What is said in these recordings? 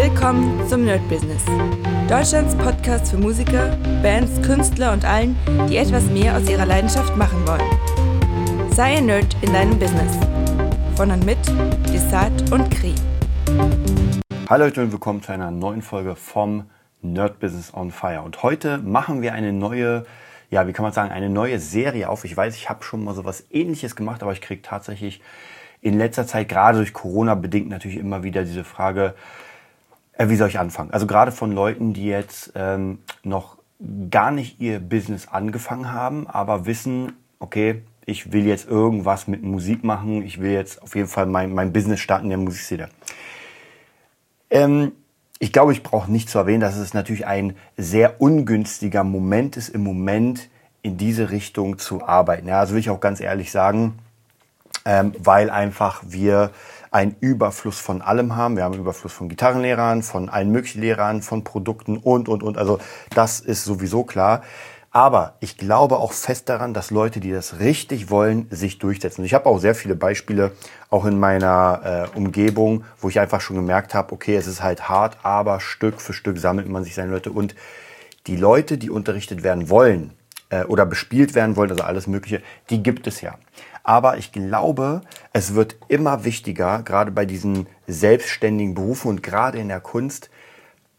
Willkommen zum Nerd Business. Deutschlands Podcast für Musiker, Bands, Künstler und allen, die etwas mehr aus ihrer Leidenschaft machen wollen. Sei ein Nerd in deinem Business. Von und mit Desart und Kri. Hallo Leute und willkommen zu einer neuen Folge vom Nerd Business on Fire. Und heute machen wir eine neue, ja, wie kann man sagen, eine neue Serie auf. Ich weiß, ich habe schon mal so was ähnliches gemacht, aber ich kriege tatsächlich in letzter Zeit, gerade durch Corona bedingt, natürlich immer wieder diese Frage, wie soll ich anfangen? Also gerade von Leuten, die jetzt ähm, noch gar nicht ihr Business angefangen haben, aber wissen, okay, ich will jetzt irgendwas mit Musik machen, ich will jetzt auf jeden Fall mein, mein Business starten in der Musikszene. Ähm, ich glaube, ich brauche nicht zu erwähnen, dass es natürlich ein sehr ungünstiger Moment ist, im Moment in diese Richtung zu arbeiten. Ja, also will ich auch ganz ehrlich sagen, ähm, weil einfach wir einen Überfluss von allem haben. Wir haben einen Überfluss von Gitarrenlehrern, von allen möglichen Lehrern, von Produkten und, und, und. Also das ist sowieso klar. Aber ich glaube auch fest daran, dass Leute, die das richtig wollen, sich durchsetzen. Ich habe auch sehr viele Beispiele, auch in meiner äh, Umgebung, wo ich einfach schon gemerkt habe, okay, es ist halt hart, aber Stück für Stück sammelt man sich seine Leute. Und die Leute, die unterrichtet werden wollen äh, oder bespielt werden wollen, also alles Mögliche, die gibt es ja. Aber ich glaube, es wird immer wichtiger, gerade bei diesen selbstständigen Berufen und gerade in der Kunst,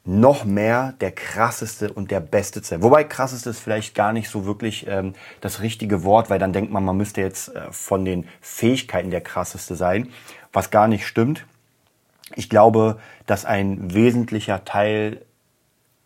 noch mehr der krasseste und der beste zu sein. Wobei krasseste ist vielleicht gar nicht so wirklich ähm, das richtige Wort, weil dann denkt man, man müsste jetzt äh, von den Fähigkeiten der krasseste sein, was gar nicht stimmt. Ich glaube, dass ein wesentlicher Teil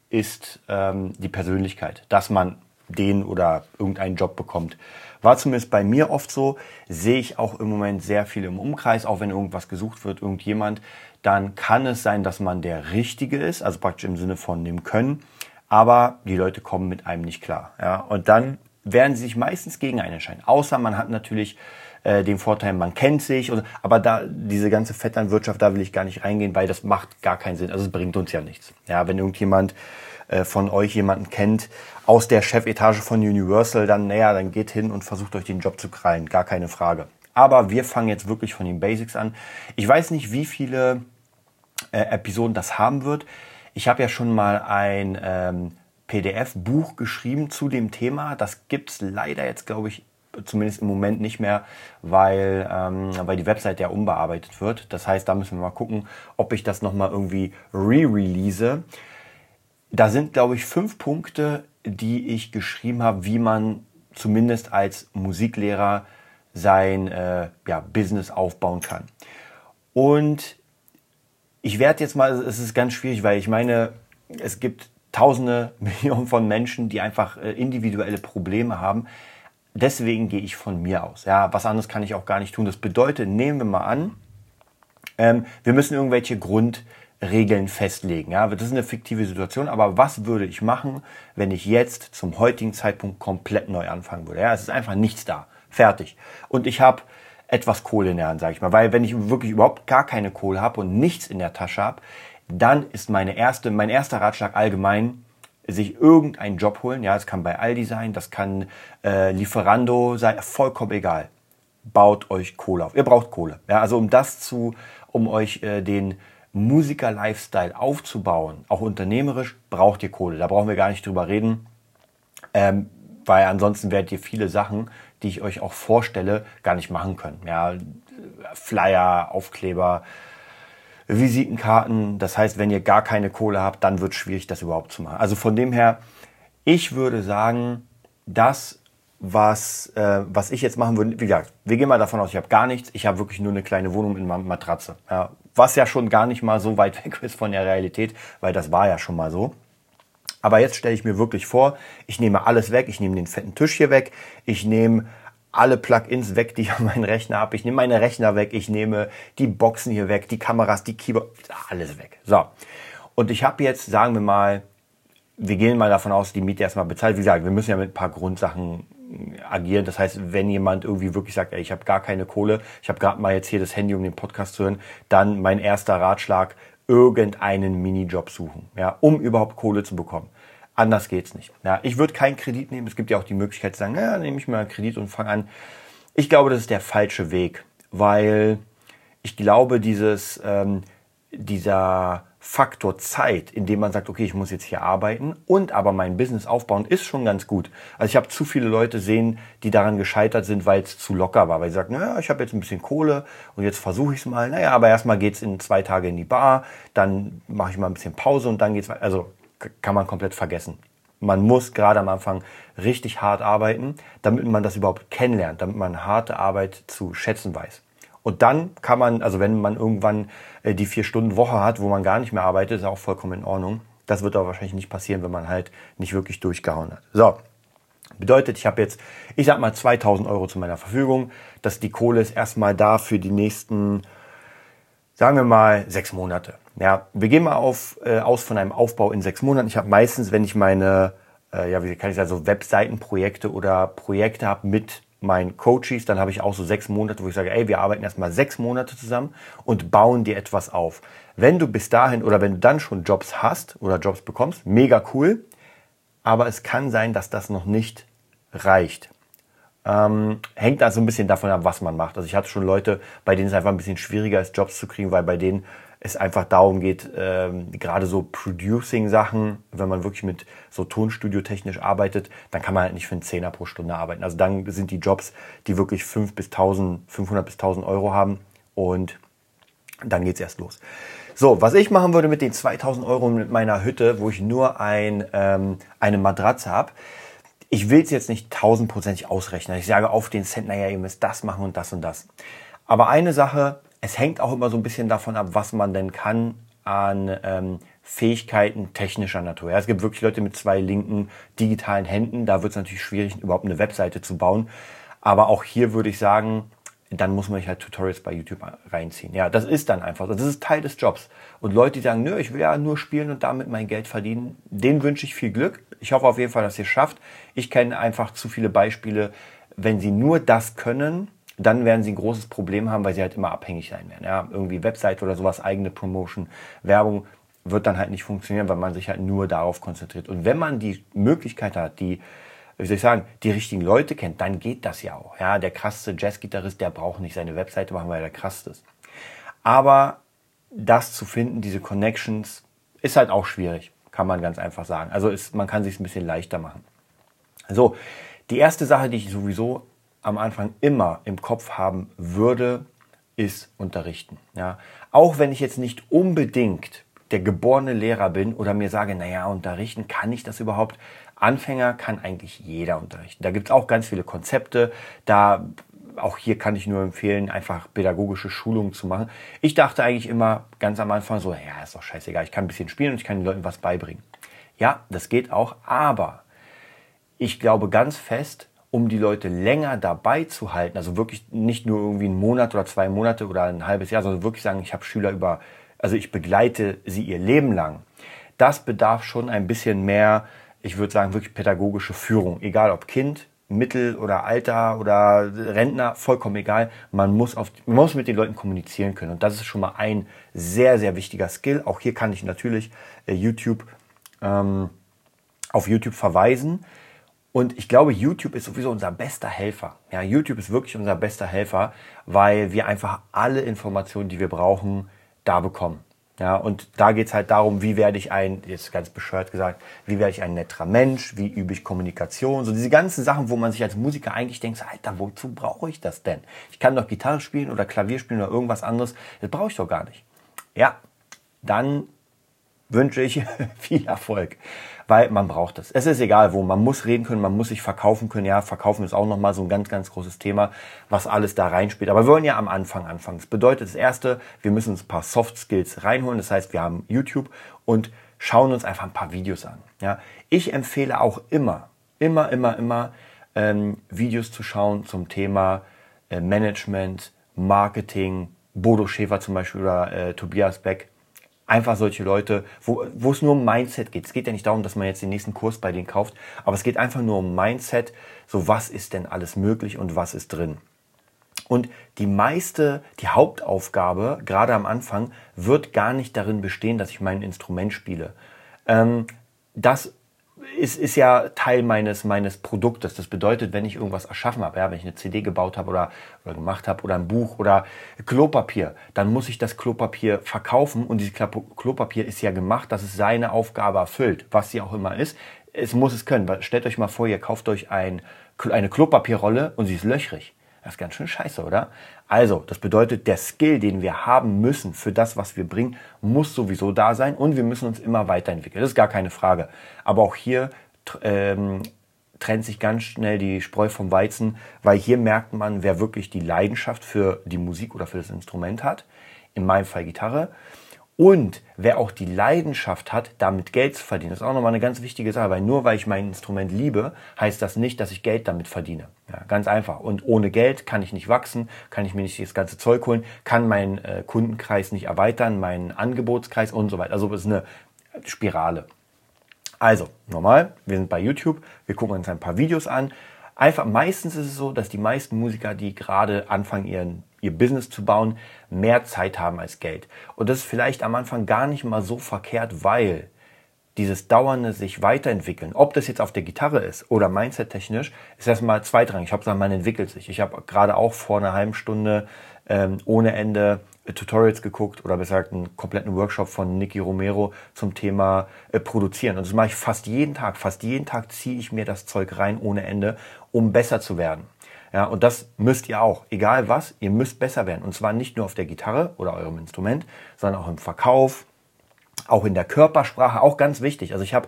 ist ähm, die Persönlichkeit, dass man den oder irgendeinen Job bekommt. War zumindest bei mir oft so, sehe ich auch im Moment sehr viel im Umkreis, auch wenn irgendwas gesucht wird, irgendjemand, dann kann es sein, dass man der Richtige ist, also praktisch im Sinne von dem Können, aber die Leute kommen mit einem nicht klar. Ja? Und dann werden sie sich meistens gegen einen entscheiden. Außer man hat natürlich äh, den Vorteil, man kennt sich. Und, aber da diese ganze Vetternwirtschaft, da will ich gar nicht reingehen, weil das macht gar keinen Sinn. Also es bringt uns ja nichts. Ja, wenn irgendjemand äh, von euch jemanden kennt aus der Chefetage von Universal, dann naja, dann geht hin und versucht euch den Job zu krallen. Gar keine Frage. Aber wir fangen jetzt wirklich von den Basics an. Ich weiß nicht, wie viele äh, Episoden das haben wird. Ich habe ja schon mal ein ähm, PDF-Buch geschrieben zu dem Thema. Das gibt's leider jetzt, glaube ich, zumindest im Moment nicht mehr, weil, ähm, weil die Website ja umbearbeitet wird. Das heißt, da müssen wir mal gucken, ob ich das nochmal irgendwie re-release. Da sind, glaube ich, fünf Punkte, die ich geschrieben habe, wie man zumindest als Musiklehrer sein äh, ja, Business aufbauen kann. Und ich werde jetzt mal, es ist ganz schwierig, weil ich meine, es gibt tausende, Millionen von Menschen, die einfach äh, individuelle Probleme haben. Deswegen gehe ich von mir aus. Ja, was anderes kann ich auch gar nicht tun. Das bedeutet, nehmen wir mal an, ähm, wir müssen irgendwelche Grundregeln festlegen. Ja, das ist eine fiktive Situation, aber was würde ich machen, wenn ich jetzt zum heutigen Zeitpunkt komplett neu anfangen würde? Ja, es ist einfach nichts da. Fertig. Und ich habe etwas Kohle in der Hand, sage ich mal. Weil wenn ich wirklich überhaupt gar keine Kohle habe und nichts in der Tasche habe, dann ist meine erste, mein erster Ratschlag allgemein, sich irgendeinen Job holen. Ja, es kann bei Aldi sein, das kann äh, Lieferando sein, vollkommen egal. Baut euch Kohle auf. Ihr braucht Kohle. Ja, also um das zu, um euch äh, den Musiker-Lifestyle aufzubauen, auch unternehmerisch, braucht ihr Kohle. Da brauchen wir gar nicht drüber reden. Ähm, weil ansonsten werdet ihr viele Sachen, die ich euch auch vorstelle, gar nicht machen können. Ja, Flyer, Aufkleber, Visitenkarten. Das heißt, wenn ihr gar keine Kohle habt, dann wird es schwierig, das überhaupt zu machen. Also von dem her, ich würde sagen, das, was, äh, was ich jetzt machen würde, wie gesagt, wir gehen mal davon aus, ich habe gar nichts. Ich habe wirklich nur eine kleine Wohnung in meiner Matratze. Ja, was ja schon gar nicht mal so weit weg ist von der Realität, weil das war ja schon mal so. Aber jetzt stelle ich mir wirklich vor, ich nehme alles weg, ich nehme den fetten Tisch hier weg, ich nehme alle Plugins weg, die ich an meinen Rechner habe. Ich nehme meine Rechner weg, ich nehme die Boxen hier weg, die Kameras, die Keyboard, alles weg. So. Und ich habe jetzt, sagen wir mal, wir gehen mal davon aus, die Miete erstmal bezahlt. Wie gesagt, wir müssen ja mit ein paar Grundsachen agieren. Das heißt, wenn jemand irgendwie wirklich sagt, ey, ich habe gar keine Kohle, ich habe gerade mal jetzt hier das Handy, um den Podcast zu hören, dann mein erster Ratschlag, irgendeinen Minijob suchen, ja, um überhaupt Kohle zu bekommen. Anders geht's nicht. Ja, ich würde keinen Kredit nehmen. Es gibt ja auch die Möglichkeit zu sagen, ja, nehme ich mal einen Kredit und fange an. Ich glaube, das ist der falsche Weg, weil ich glaube, dieses ähm, dieser Faktor Zeit, in dem man sagt, okay, ich muss jetzt hier arbeiten und aber mein Business aufbauen, ist schon ganz gut. Also ich habe zu viele Leute sehen, die daran gescheitert sind, weil es zu locker war, weil sie sagen, naja, ich habe jetzt ein bisschen Kohle und jetzt versuche ich es mal. Naja, aber erstmal geht's in zwei Tage in die Bar, dann mache ich mal ein bisschen Pause und dann geht's weiter. Also kann man komplett vergessen. Man muss gerade am Anfang richtig hart arbeiten, damit man das überhaupt kennenlernt, damit man harte Arbeit zu schätzen weiß. Und dann kann man, also wenn man irgendwann äh, die vier Stunden Woche hat, wo man gar nicht mehr arbeitet, ist auch vollkommen in Ordnung. Das wird aber wahrscheinlich nicht passieren, wenn man halt nicht wirklich durchgehauen hat. So. Bedeutet, ich habe jetzt, ich sag mal, 2000 Euro zu meiner Verfügung. dass die Kohle ist erstmal da für die nächsten, sagen wir mal, sechs Monate. Ja, wir gehen mal auf, äh, aus von einem Aufbau in sechs Monaten. Ich habe meistens, wenn ich meine, äh, ja, wie kann ich sagen, so Webseitenprojekte oder Projekte habe mit meinen Coaches, dann habe ich auch so sechs Monate, wo ich sage, ey, wir arbeiten erstmal sechs Monate zusammen und bauen dir etwas auf. Wenn du bis dahin oder wenn du dann schon Jobs hast oder Jobs bekommst, mega cool, aber es kann sein, dass das noch nicht reicht. Ähm, hängt also ein bisschen davon ab, was man macht. Also ich hatte schon Leute, bei denen es einfach ein bisschen schwieriger ist, Jobs zu kriegen, weil bei denen es einfach darum geht, ähm, gerade so Producing-Sachen, wenn man wirklich mit so Tonstudio-technisch arbeitet, dann kann man halt nicht für einen Zehner pro Stunde arbeiten. Also dann sind die Jobs, die wirklich 5 bis 1000, 500 bis 1000 Euro haben und dann geht's erst los. So, was ich machen würde mit den 2000 Euro mit meiner Hütte, wo ich nur ein, ähm, eine Matratze habe, ich will es jetzt nicht tausendprozentig ausrechnen. Ich sage auf den Cent, naja, ihr müsst das machen und das und das. Aber eine Sache es hängt auch immer so ein bisschen davon ab, was man denn kann an ähm, Fähigkeiten technischer Natur. Ja, es gibt wirklich Leute mit zwei linken digitalen Händen. Da wird es natürlich schwierig, überhaupt eine Webseite zu bauen. Aber auch hier würde ich sagen, dann muss man sich halt Tutorials bei YouTube reinziehen. Ja, das ist dann einfach. Das ist Teil des Jobs. Und Leute, die sagen, nö, ich will ja nur spielen und damit mein Geld verdienen, denen wünsche ich viel Glück. Ich hoffe auf jeden Fall, dass ihr es schafft. Ich kenne einfach zu viele Beispiele, wenn sie nur das können, dann werden sie ein großes Problem haben, weil sie halt immer abhängig sein werden. Ja, irgendwie Website oder sowas, eigene Promotion, Werbung wird dann halt nicht funktionieren, weil man sich halt nur darauf konzentriert. Und wenn man die Möglichkeit hat, die, wie soll ich sagen, die richtigen Leute kennt, dann geht das ja auch. Ja, der krasse Jazzgitarrist, der braucht nicht seine Webseite machen, weil er krass ist. Aber das zu finden, diese Connections, ist halt auch schwierig, kann man ganz einfach sagen. Also ist, man kann sich ein bisschen leichter machen. So, die erste Sache, die ich sowieso am Anfang immer im Kopf haben würde, ist unterrichten. Ja? Auch wenn ich jetzt nicht unbedingt der geborene Lehrer bin oder mir sage, naja, unterrichten, kann ich das überhaupt? Anfänger kann eigentlich jeder unterrichten. Da gibt es auch ganz viele Konzepte. Da auch hier kann ich nur empfehlen, einfach pädagogische Schulungen zu machen. Ich dachte eigentlich immer ganz am Anfang so, ja, ist doch scheißegal, ich kann ein bisschen spielen und ich kann den Leuten was beibringen. Ja, das geht auch, aber ich glaube ganz fest, um die Leute länger dabei zu halten, also wirklich nicht nur irgendwie einen Monat oder zwei Monate oder ein halbes Jahr, sondern wirklich sagen, ich habe Schüler über, also ich begleite sie ihr Leben lang. Das bedarf schon ein bisschen mehr, ich würde sagen, wirklich pädagogische Führung. Egal ob Kind, Mittel oder Alter oder Rentner, vollkommen egal. Man muss, auf, man muss mit den Leuten kommunizieren können. Und das ist schon mal ein sehr, sehr wichtiger Skill. Auch hier kann ich natürlich äh, YouTube ähm, auf YouTube verweisen. Und ich glaube, YouTube ist sowieso unser bester Helfer. Ja, YouTube ist wirklich unser bester Helfer, weil wir einfach alle Informationen, die wir brauchen, da bekommen. Ja, und da geht's halt darum, wie werde ich ein, jetzt ganz bescheuert gesagt, wie werde ich ein netterer Mensch, wie übe ich Kommunikation, so diese ganzen Sachen, wo man sich als Musiker eigentlich denkt, Alter, wozu brauche ich das denn? Ich kann doch Gitarre spielen oder Klavier spielen oder irgendwas anderes, das brauche ich doch gar nicht. Ja, dann wünsche ich viel Erfolg weil man braucht es. Es ist egal wo, man muss reden können, man muss sich verkaufen können. Ja, verkaufen ist auch nochmal so ein ganz, ganz großes Thema, was alles da reinspielt. Aber wir wollen ja am Anfang anfangen. Das bedeutet das Erste, wir müssen uns ein paar Soft Skills reinholen. Das heißt, wir haben YouTube und schauen uns einfach ein paar Videos an. Ja, ich empfehle auch immer, immer, immer, immer ähm, Videos zu schauen zum Thema äh, Management, Marketing, Bodo Schäfer zum Beispiel oder äh, Tobias Beck einfach solche Leute, wo, wo es nur um Mindset geht. Es geht ja nicht darum, dass man jetzt den nächsten Kurs bei denen kauft, aber es geht einfach nur um Mindset. So, was ist denn alles möglich und was ist drin? Und die meiste, die Hauptaufgabe, gerade am Anfang, wird gar nicht darin bestehen, dass ich mein Instrument spiele. Ähm, das ist, ist ja Teil meines, meines Produktes. Das bedeutet, wenn ich irgendwas erschaffen habe, ja, wenn ich eine CD gebaut habe oder, oder gemacht habe oder ein Buch oder Klopapier, dann muss ich das Klopapier verkaufen und dieses Klopapier ist ja gemacht, dass es seine Aufgabe erfüllt, was sie auch immer ist. Es muss es können. Stellt euch mal vor, ihr kauft euch ein, eine Klopapierrolle und sie ist löchrig. Das ist ganz schön scheiße, oder? Also, das bedeutet, der Skill, den wir haben müssen für das, was wir bringen, muss sowieso da sein und wir müssen uns immer weiterentwickeln. Das ist gar keine Frage. Aber auch hier ähm, trennt sich ganz schnell die Spreu vom Weizen, weil hier merkt man, wer wirklich die Leidenschaft für die Musik oder für das Instrument hat. In meinem Fall Gitarre. Und wer auch die Leidenschaft hat, damit Geld zu verdienen, das ist auch nochmal eine ganz wichtige Sache, weil nur weil ich mein Instrument liebe, heißt das nicht, dass ich Geld damit verdiene. Ja, ganz einfach. Und ohne Geld kann ich nicht wachsen, kann ich mir nicht das ganze Zeug holen, kann meinen äh, Kundenkreis nicht erweitern, meinen Angebotskreis und so weiter. Also es ist eine Spirale. Also, normal, wir sind bei YouTube, wir gucken uns ein paar Videos an. Einfach, meistens ist es so, dass die meisten Musiker, die gerade anfangen, ihren ihr Business zu bauen, mehr Zeit haben als Geld. Und das ist vielleicht am Anfang gar nicht mal so verkehrt, weil dieses dauernde sich weiterentwickeln, ob das jetzt auf der Gitarre ist oder mindset-technisch, ist erstmal zweitrangig. Ich habe man entwickelt sich. Ich habe gerade auch vor einer halben Stunde ähm, ohne Ende Tutorials geguckt oder besser gesagt einen kompletten Workshop von Nicky Romero zum Thema äh, Produzieren. Und das mache ich fast jeden Tag. Fast jeden Tag ziehe ich mir das Zeug rein ohne Ende, um besser zu werden. Ja, und das müsst ihr auch. Egal was, ihr müsst besser werden. Und zwar nicht nur auf der Gitarre oder eurem Instrument, sondern auch im Verkauf, auch in der Körpersprache, auch ganz wichtig. Also ich habe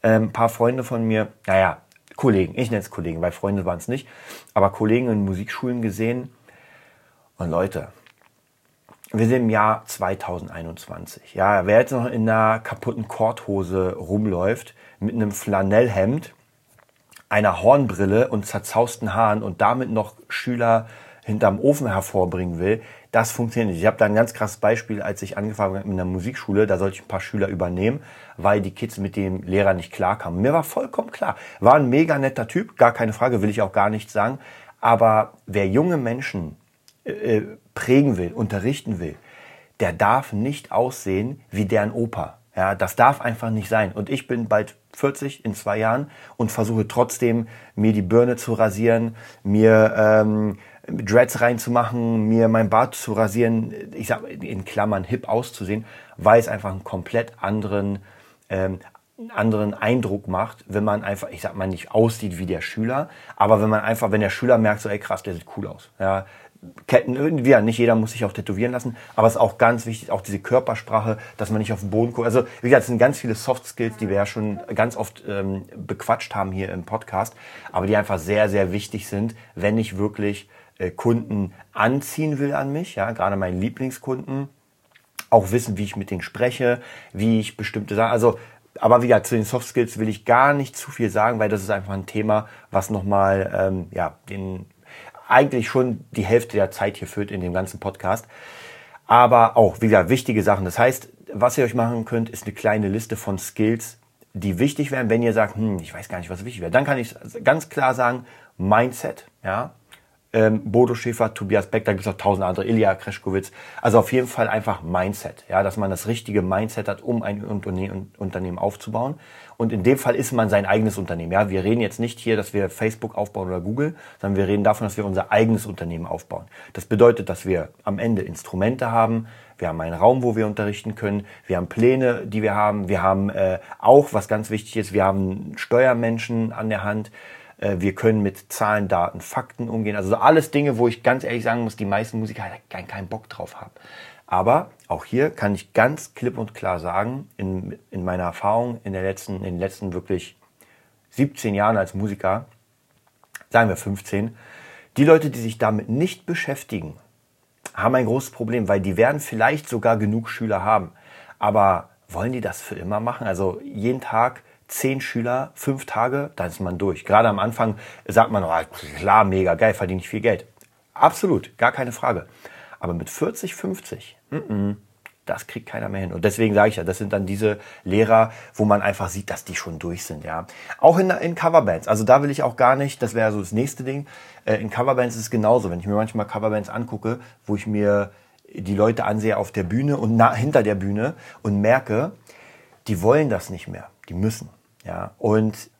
äh, ein paar Freunde von mir, naja, Kollegen, ich nenne es Kollegen, weil Freunde waren es nicht, aber Kollegen in Musikschulen gesehen. Und Leute, wir sind im Jahr 2021. Ja, wer jetzt noch in einer kaputten Korthose rumläuft, mit einem Flanellhemd, einer Hornbrille und zerzausten Haaren und damit noch Schüler hinterm Ofen hervorbringen will, das funktioniert nicht. Ich habe da ein ganz krasses Beispiel, als ich angefangen habe mit einer Musikschule, da sollte ich ein paar Schüler übernehmen, weil die Kids mit dem Lehrer nicht klarkamen. Mir war vollkommen klar, war ein mega netter Typ, gar keine Frage, will ich auch gar nicht sagen, aber wer junge Menschen äh, äh prägen will, unterrichten will, der darf nicht aussehen wie deren Opa. Ja, das darf einfach nicht sein. Und ich bin bald 40 in zwei Jahren und versuche trotzdem, mir die Birne zu rasieren, mir ähm, Dreads reinzumachen, mir mein Bart zu rasieren, ich sag in Klammern hip auszusehen, weil es einfach einen komplett anderen, ähm, anderen Eindruck macht, wenn man einfach, ich sag mal, nicht aussieht wie der Schüler, aber wenn man einfach, wenn der Schüler merkt, so, ey krass, der sieht cool aus. Ja, Ketten ja, nicht jeder muss sich auch tätowieren lassen, aber es ist auch ganz wichtig, auch diese Körpersprache, dass man nicht auf den Boden guckt. Also, wie gesagt, es sind ganz viele Soft Skills, die wir ja schon ganz oft ähm, bequatscht haben hier im Podcast, aber die einfach sehr, sehr wichtig sind, wenn ich wirklich äh, Kunden anziehen will an mich, ja, gerade meinen Lieblingskunden, auch wissen, wie ich mit denen spreche, wie ich bestimmte Sachen, also, aber wie gesagt, zu den Soft Skills will ich gar nicht zu viel sagen, weil das ist einfach ein Thema, was nochmal, ähm, ja, den eigentlich schon die Hälfte der Zeit hier führt in dem ganzen Podcast. Aber auch, wie gesagt, wichtige Sachen. Das heißt, was ihr euch machen könnt, ist eine kleine Liste von Skills, die wichtig wären, wenn ihr sagt, hm, ich weiß gar nicht, was wichtig wäre. Dann kann ich ganz klar sagen, Mindset, ja, ähm, Bodo Schäfer, Tobias Beck, da gibt es auch tausend andere, Ilya Kreschkowitz. Also auf jeden Fall einfach Mindset, ja, dass man das richtige Mindset hat, um ein Unternehmen aufzubauen. Und in dem Fall ist man sein eigenes Unternehmen. Ja, wir reden jetzt nicht hier, dass wir Facebook aufbauen oder Google, sondern wir reden davon, dass wir unser eigenes Unternehmen aufbauen. Das bedeutet, dass wir am Ende Instrumente haben, wir haben einen Raum, wo wir unterrichten können, wir haben Pläne, die wir haben, wir haben äh, auch, was ganz wichtig ist, wir haben Steuermenschen an der Hand, wir können mit Zahlen, Daten, Fakten umgehen. Also alles Dinge, wo ich ganz ehrlich sagen muss, die meisten Musiker halt keinen, keinen Bock drauf haben. Aber auch hier kann ich ganz klipp und klar sagen, in, in meiner Erfahrung in, der letzten, in den letzten wirklich 17 Jahren als Musiker, sagen wir 15, die Leute, die sich damit nicht beschäftigen, haben ein großes Problem, weil die werden vielleicht sogar genug Schüler haben. Aber wollen die das für immer machen? Also jeden Tag zehn Schüler, fünf Tage, dann ist man durch. Gerade am Anfang sagt man, oh, klar, mega geil, verdiene ich viel Geld. Absolut, gar keine Frage. Aber mit 40, 50, mm -mm, das kriegt keiner mehr hin. Und deswegen sage ich ja, das sind dann diese Lehrer, wo man einfach sieht, dass die schon durch sind. Ja, Auch in, in Coverbands. Also da will ich auch gar nicht, das wäre so das nächste Ding. Äh, in Coverbands ist es genauso. Wenn ich mir manchmal Coverbands angucke, wo ich mir die Leute ansehe auf der Bühne und hinter der Bühne und merke, die wollen das nicht mehr. Die müssen. Ja, und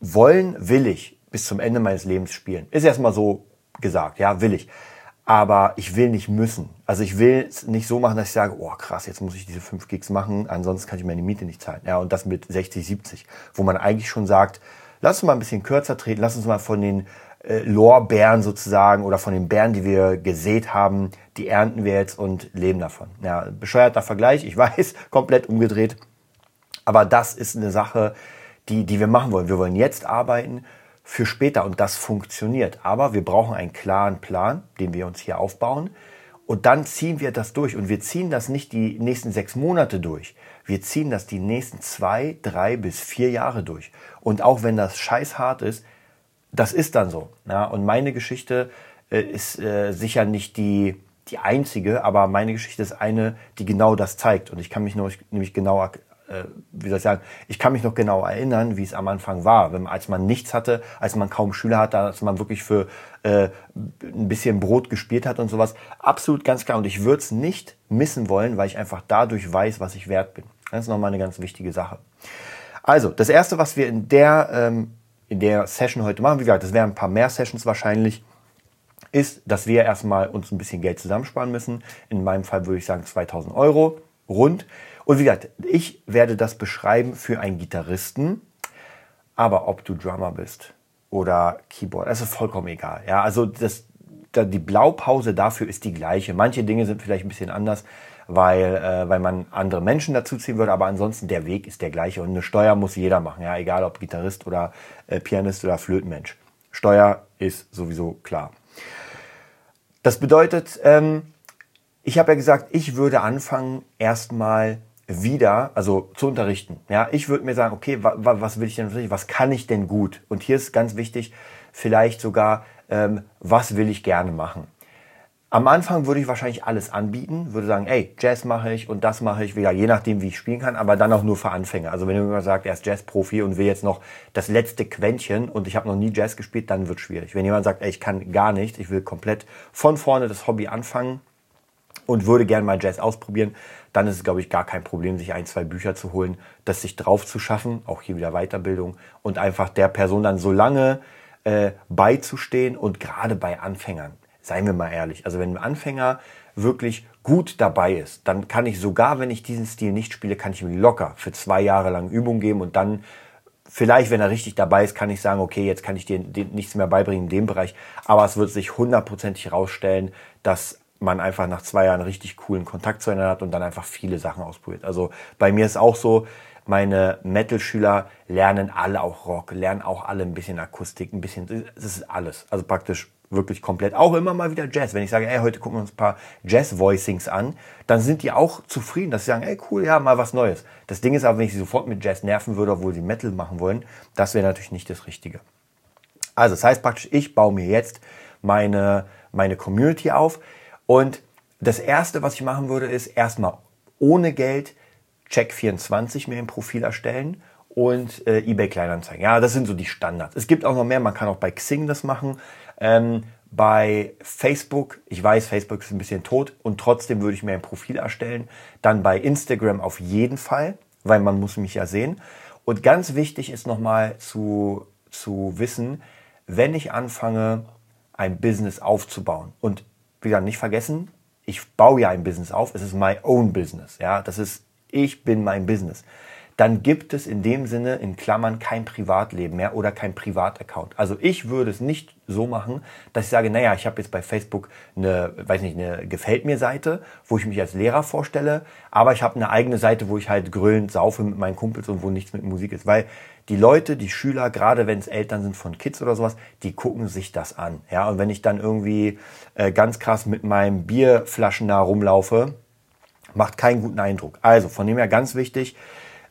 wollen will ich bis zum Ende meines Lebens spielen. Ist erstmal so gesagt, ja, will ich. Aber ich will nicht müssen. Also ich will es nicht so machen, dass ich sage, oh krass, jetzt muss ich diese 5 Gigs machen, ansonsten kann ich meine Miete nicht zahlen. Ja, und das mit 60, 70, wo man eigentlich schon sagt, lass uns mal ein bisschen kürzer treten, lass uns mal von den äh, Lorbeeren sozusagen oder von den Beeren, die wir gesät haben, die ernten wir jetzt und leben davon. Ja, bescheuerter Vergleich, ich weiß, komplett umgedreht. Aber das ist eine Sache, die, die wir machen wollen. Wir wollen jetzt arbeiten für später und das funktioniert. Aber wir brauchen einen klaren Plan, den wir uns hier aufbauen. Und dann ziehen wir das durch. Und wir ziehen das nicht die nächsten sechs Monate durch. Wir ziehen das die nächsten zwei, drei bis vier Jahre durch. Und auch wenn das scheißhart ist, das ist dann so. Ja, und meine Geschichte äh, ist äh, sicher nicht die, die einzige, aber meine Geschichte ist eine, die genau das zeigt. Und ich kann mich nämlich genau äh, wie soll ich sagen, ich kann mich noch genau erinnern, wie es am Anfang war, wenn, als man nichts hatte, als man kaum Schüler hatte, als man wirklich für äh, ein bisschen Brot gespielt hat und sowas. Absolut ganz klar. Und ich würde es nicht missen wollen, weil ich einfach dadurch weiß, was ich wert bin. Das ist nochmal eine ganz wichtige Sache. Also, das Erste, was wir in der, ähm, in der Session heute machen, wie gesagt, das wären ein paar mehr Sessions wahrscheinlich, ist, dass wir erstmal uns ein bisschen Geld zusammensparen müssen. In meinem Fall würde ich sagen 2000 Euro rund. Und wie gesagt, ich werde das beschreiben für einen Gitarristen, aber ob du Drummer bist oder Keyboard, das ist vollkommen egal. Ja, also das, die Blaupause dafür ist die gleiche. Manche Dinge sind vielleicht ein bisschen anders, weil, äh, weil man andere Menschen dazu ziehen würde, aber ansonsten der Weg ist der gleiche und eine Steuer muss jeder machen, ja, egal ob Gitarrist oder äh, Pianist oder Flötenmensch. Steuer ist sowieso klar. Das bedeutet, ähm, ich habe ja gesagt, ich würde anfangen erstmal wieder, also zu unterrichten. Ja, ich würde mir sagen, okay, wa, wa, was will ich denn? Was kann ich denn gut? Und hier ist ganz wichtig, vielleicht sogar, ähm, was will ich gerne machen? Am Anfang würde ich wahrscheinlich alles anbieten, würde sagen, ey, Jazz mache ich und das mache ich, wieder, je nachdem, wie ich spielen kann, aber dann auch nur für Anfänger. Also wenn jemand sagt, er ist Jazz-Profi und will jetzt noch das letzte Quäntchen und ich habe noch nie Jazz gespielt, dann wird schwierig. Wenn jemand sagt, ey, ich kann gar nicht, ich will komplett von vorne das Hobby anfangen und würde gerne mal Jazz ausprobieren, dann ist es, glaube ich, gar kein Problem, sich ein, zwei Bücher zu holen, das sich drauf zu schaffen, auch hier wieder Weiterbildung und einfach der Person dann so lange äh, beizustehen und gerade bei Anfängern, seien wir mal ehrlich, also wenn ein Anfänger wirklich gut dabei ist, dann kann ich sogar, wenn ich diesen Stil nicht spiele, kann ich ihm locker für zwei Jahre lang Übung geben und dann vielleicht, wenn er richtig dabei ist, kann ich sagen, okay, jetzt kann ich dir nichts mehr beibringen in dem Bereich, aber es wird sich hundertprozentig herausstellen, dass man einfach nach zwei Jahren richtig coolen Kontakt zueinander hat und dann einfach viele Sachen ausprobiert. Also bei mir ist auch so, meine Metal-Schüler lernen alle auch Rock, lernen auch alle ein bisschen Akustik, ein bisschen, das ist alles. Also praktisch wirklich komplett. Auch immer mal wieder Jazz. Wenn ich sage, ey, heute gucken wir uns ein paar Jazz-Voicings an, dann sind die auch zufrieden, dass sie sagen, ey, cool, ja, mal was Neues. Das Ding ist aber, wenn ich sie sofort mit Jazz nerven würde, obwohl sie Metal machen wollen, das wäre natürlich nicht das Richtige. Also, das heißt praktisch, ich baue mir jetzt meine, meine Community auf. Und das erste, was ich machen würde, ist erstmal ohne Geld Check24 mir ein Profil erstellen und äh, eBay Kleinanzeigen. Ja, das sind so die Standards. Es gibt auch noch mehr, man kann auch bei Xing das machen. Ähm, bei Facebook, ich weiß, Facebook ist ein bisschen tot und trotzdem würde ich mir ein Profil erstellen. Dann bei Instagram auf jeden Fall, weil man muss mich ja sehen. Und ganz wichtig ist nochmal zu, zu wissen, wenn ich anfange, ein Business aufzubauen und wie gesagt, nicht vergessen, ich baue ja ein Business auf, es ist my own business, ja, das ist, ich bin mein Business. Dann gibt es in dem Sinne in Klammern kein Privatleben mehr oder kein Privataccount. Also ich würde es nicht so machen, dass ich sage, naja, ich habe jetzt bei Facebook eine, weiß nicht, eine gefällt mir Seite, wo ich mich als Lehrer vorstelle, aber ich habe eine eigene Seite, wo ich halt grölend saufe mit meinen Kumpels und wo nichts mit Musik ist, weil die Leute, die Schüler, gerade wenn es Eltern sind von Kids oder sowas, die gucken sich das an. Ja, und wenn ich dann irgendwie äh, ganz krass mit meinem Bierflaschen da rumlaufe, macht keinen guten Eindruck. Also von dem her ganz wichtig,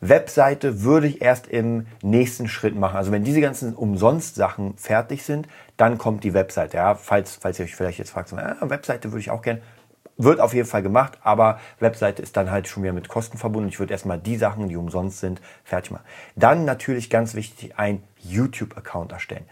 Webseite würde ich erst im nächsten Schritt machen. Also wenn diese ganzen Umsonst-Sachen fertig sind, dann kommt die Webseite. Ja, falls, falls ihr euch vielleicht jetzt fragt, so, ja, Webseite würde ich auch gerne. Wird auf jeden Fall gemacht, aber Webseite ist dann halt schon wieder mit Kosten verbunden. Ich würde erstmal die Sachen, die umsonst sind, fertig machen. Dann natürlich ganz wichtig, ein YouTube-Account erstellen.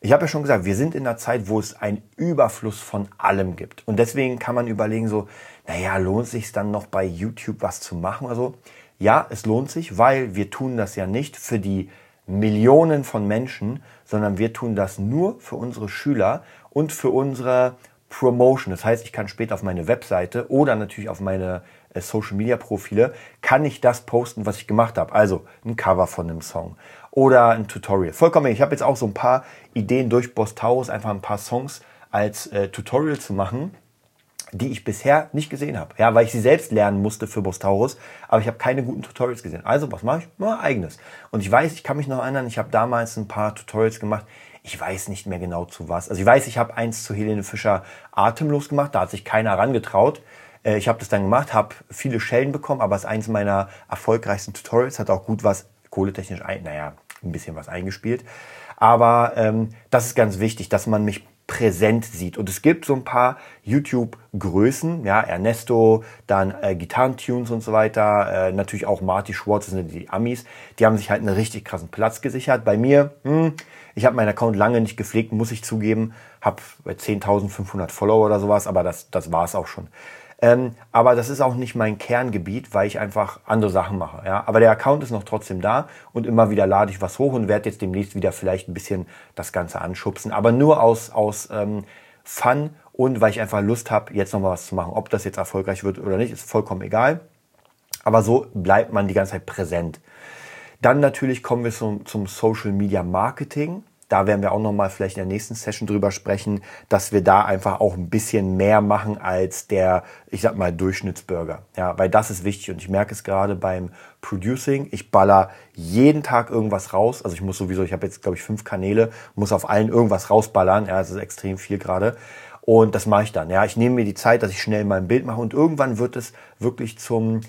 Ich habe ja schon gesagt, wir sind in einer Zeit, wo es einen Überfluss von allem gibt. Und deswegen kann man überlegen, so, naja, lohnt sich dann noch bei YouTube was zu machen oder so? ja, es lohnt sich, weil wir tun das ja nicht für die Millionen von Menschen, sondern wir tun das nur für unsere Schüler und für unsere Promotion. Das heißt, ich kann später auf meine Webseite oder natürlich auf meine äh, Social Media Profile, kann ich das posten, was ich gemacht habe. Also ein Cover von einem Song oder ein Tutorial. Vollkommen. Ich habe jetzt auch so ein paar Ideen durch Boss Taurus, einfach ein paar Songs als äh, Tutorial zu machen die ich bisher nicht gesehen habe. Ja, weil ich sie selbst lernen musste für Bostaurus, aber ich habe keine guten Tutorials gesehen. Also, was mache ich? Mal eigenes. Und ich weiß, ich kann mich noch erinnern, ich habe damals ein paar Tutorials gemacht. Ich weiß nicht mehr genau zu was. Also ich weiß, ich habe eins zu Helene Fischer atemlos gemacht, da hat sich keiner herangetraut. Äh, ich habe das dann gemacht, habe viele Schellen bekommen, aber es ist eins meiner erfolgreichsten Tutorials, hat auch gut was kohletechnisch, ein, naja, ein bisschen was eingespielt. Aber ähm, das ist ganz wichtig, dass man mich präsent sieht. Und es gibt so ein paar YouTube-Größen, ja, Ernesto, dann äh, Gitarrentunes und so weiter, äh, natürlich auch Marty Schwartz, sind die Amis, die haben sich halt einen richtig krassen Platz gesichert. Bei mir, hm, ich habe meinen Account lange nicht gepflegt, muss ich zugeben, habe 10.500 Follower oder sowas, aber das, das war's auch schon. Ähm, aber das ist auch nicht mein Kerngebiet, weil ich einfach andere Sachen mache. Ja? Aber der Account ist noch trotzdem da und immer wieder lade ich was hoch und werde jetzt demnächst wieder vielleicht ein bisschen das Ganze anschubsen. Aber nur aus, aus ähm, Fun und weil ich einfach Lust habe, jetzt nochmal was zu machen. Ob das jetzt erfolgreich wird oder nicht, ist vollkommen egal. Aber so bleibt man die ganze Zeit präsent. Dann natürlich kommen wir zum, zum Social Media Marketing da werden wir auch nochmal vielleicht in der nächsten Session drüber sprechen, dass wir da einfach auch ein bisschen mehr machen als der, ich sag mal, Durchschnittsbürger. Ja, weil das ist wichtig und ich merke es gerade beim Producing. Ich baller jeden Tag irgendwas raus. Also ich muss sowieso, ich habe jetzt, glaube ich, fünf Kanäle, muss auf allen irgendwas rausballern. Ja, das ist extrem viel gerade. Und das mache ich dann. Ja, ich nehme mir die Zeit, dass ich schnell mal ein Bild mache und irgendwann wird es wirklich zum,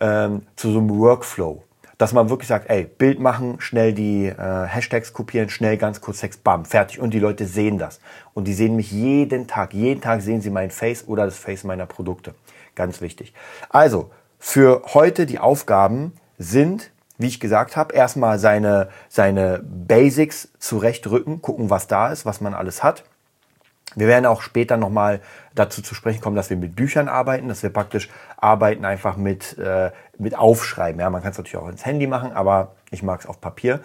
ähm, zu so einem Workflow dass man wirklich sagt, ey, Bild machen, schnell die äh, Hashtags kopieren, schnell ganz kurz Text, bam, fertig. Und die Leute sehen das. Und die sehen mich jeden Tag. Jeden Tag sehen sie mein Face oder das Face meiner Produkte. Ganz wichtig. Also, für heute die Aufgaben sind, wie ich gesagt habe, erstmal seine, seine Basics zurechtrücken, gucken, was da ist, was man alles hat. Wir werden auch später nochmal dazu zu sprechen kommen, dass wir mit Büchern arbeiten, dass wir praktisch arbeiten einfach mit, äh, mit Aufschreiben. Ja, man kann es natürlich auch ins Handy machen, aber ich mag es auf Papier.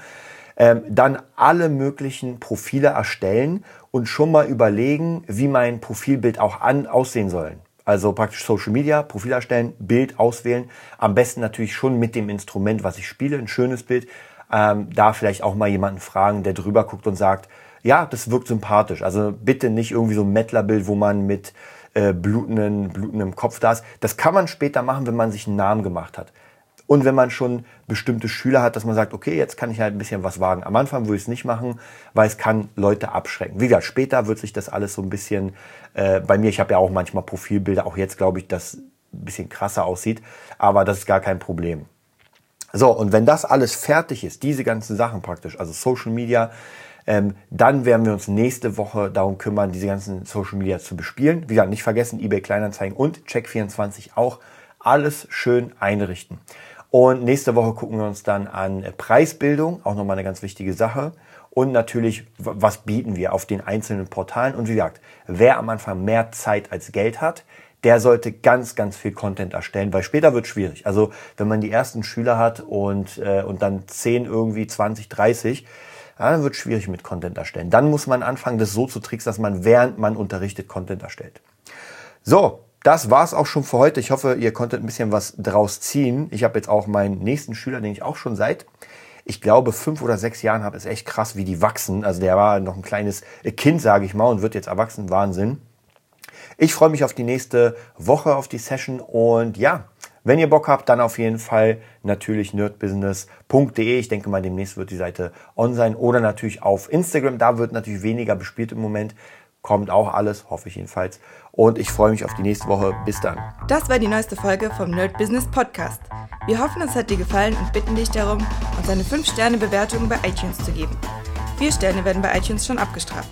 Ähm, dann alle möglichen Profile erstellen und schon mal überlegen, wie mein Profilbild auch an, aussehen soll. Also praktisch Social Media, Profil erstellen, Bild auswählen. Am besten natürlich schon mit dem Instrument, was ich spiele, ein schönes Bild. Ähm, da vielleicht auch mal jemanden fragen, der drüber guckt und sagt, ja, das wirkt sympathisch. Also bitte nicht irgendwie so ein Mettlerbild, wo man mit äh, blutenden, blutendem Kopf da ist. Das kann man später machen, wenn man sich einen Namen gemacht hat. Und wenn man schon bestimmte Schüler hat, dass man sagt, okay, jetzt kann ich halt ein bisschen was wagen. Am Anfang würde ich es nicht machen, weil es kann Leute abschrecken. Wie gesagt, später wird sich das alles so ein bisschen, äh, bei mir, ich habe ja auch manchmal Profilbilder, auch jetzt glaube ich, dass ein bisschen krasser aussieht, aber das ist gar kein Problem. So, und wenn das alles fertig ist, diese ganzen Sachen praktisch, also Social Media, ähm, dann werden wir uns nächste Woche darum kümmern, diese ganzen Social Media zu bespielen. Wie gesagt, nicht vergessen, eBay Kleinanzeigen und Check24 auch. Alles schön einrichten. Und nächste Woche gucken wir uns dann an Preisbildung, auch nochmal eine ganz wichtige Sache. Und natürlich, was bieten wir auf den einzelnen Portalen. Und wie gesagt, wer am Anfang mehr Zeit als Geld hat, der sollte ganz, ganz viel Content erstellen, weil später wird schwierig. Also wenn man die ersten Schüler hat und, äh, und dann 10 irgendwie, 20, 30, ja, dann wird es schwierig mit Content erstellen. Dann muss man anfangen, das so zu tricksen, dass man während man unterrichtet Content erstellt. So, das war's auch schon für heute. Ich hoffe, ihr konntet ein bisschen was draus ziehen. Ich habe jetzt auch meinen nächsten Schüler, den ich auch schon seit, ich glaube, fünf oder sechs Jahren habe. Ist echt krass, wie die wachsen. Also der war noch ein kleines Kind, sage ich mal, und wird jetzt erwachsen. Wahnsinn. Ich freue mich auf die nächste Woche, auf die Session und ja, wenn ihr Bock habt, dann auf jeden Fall natürlich nerdbusiness.de. Ich denke mal, demnächst wird die Seite on sein oder natürlich auf Instagram. Da wird natürlich weniger bespielt im Moment. Kommt auch alles, hoffe ich jedenfalls. Und ich freue mich auf die nächste Woche. Bis dann. Das war die neueste Folge vom Nerd Business Podcast. Wir hoffen, es hat dir gefallen und bitten dich darum, uns eine 5-Sterne-Bewertung bei iTunes zu geben. Vier Sterne werden bei iTunes schon abgestraft.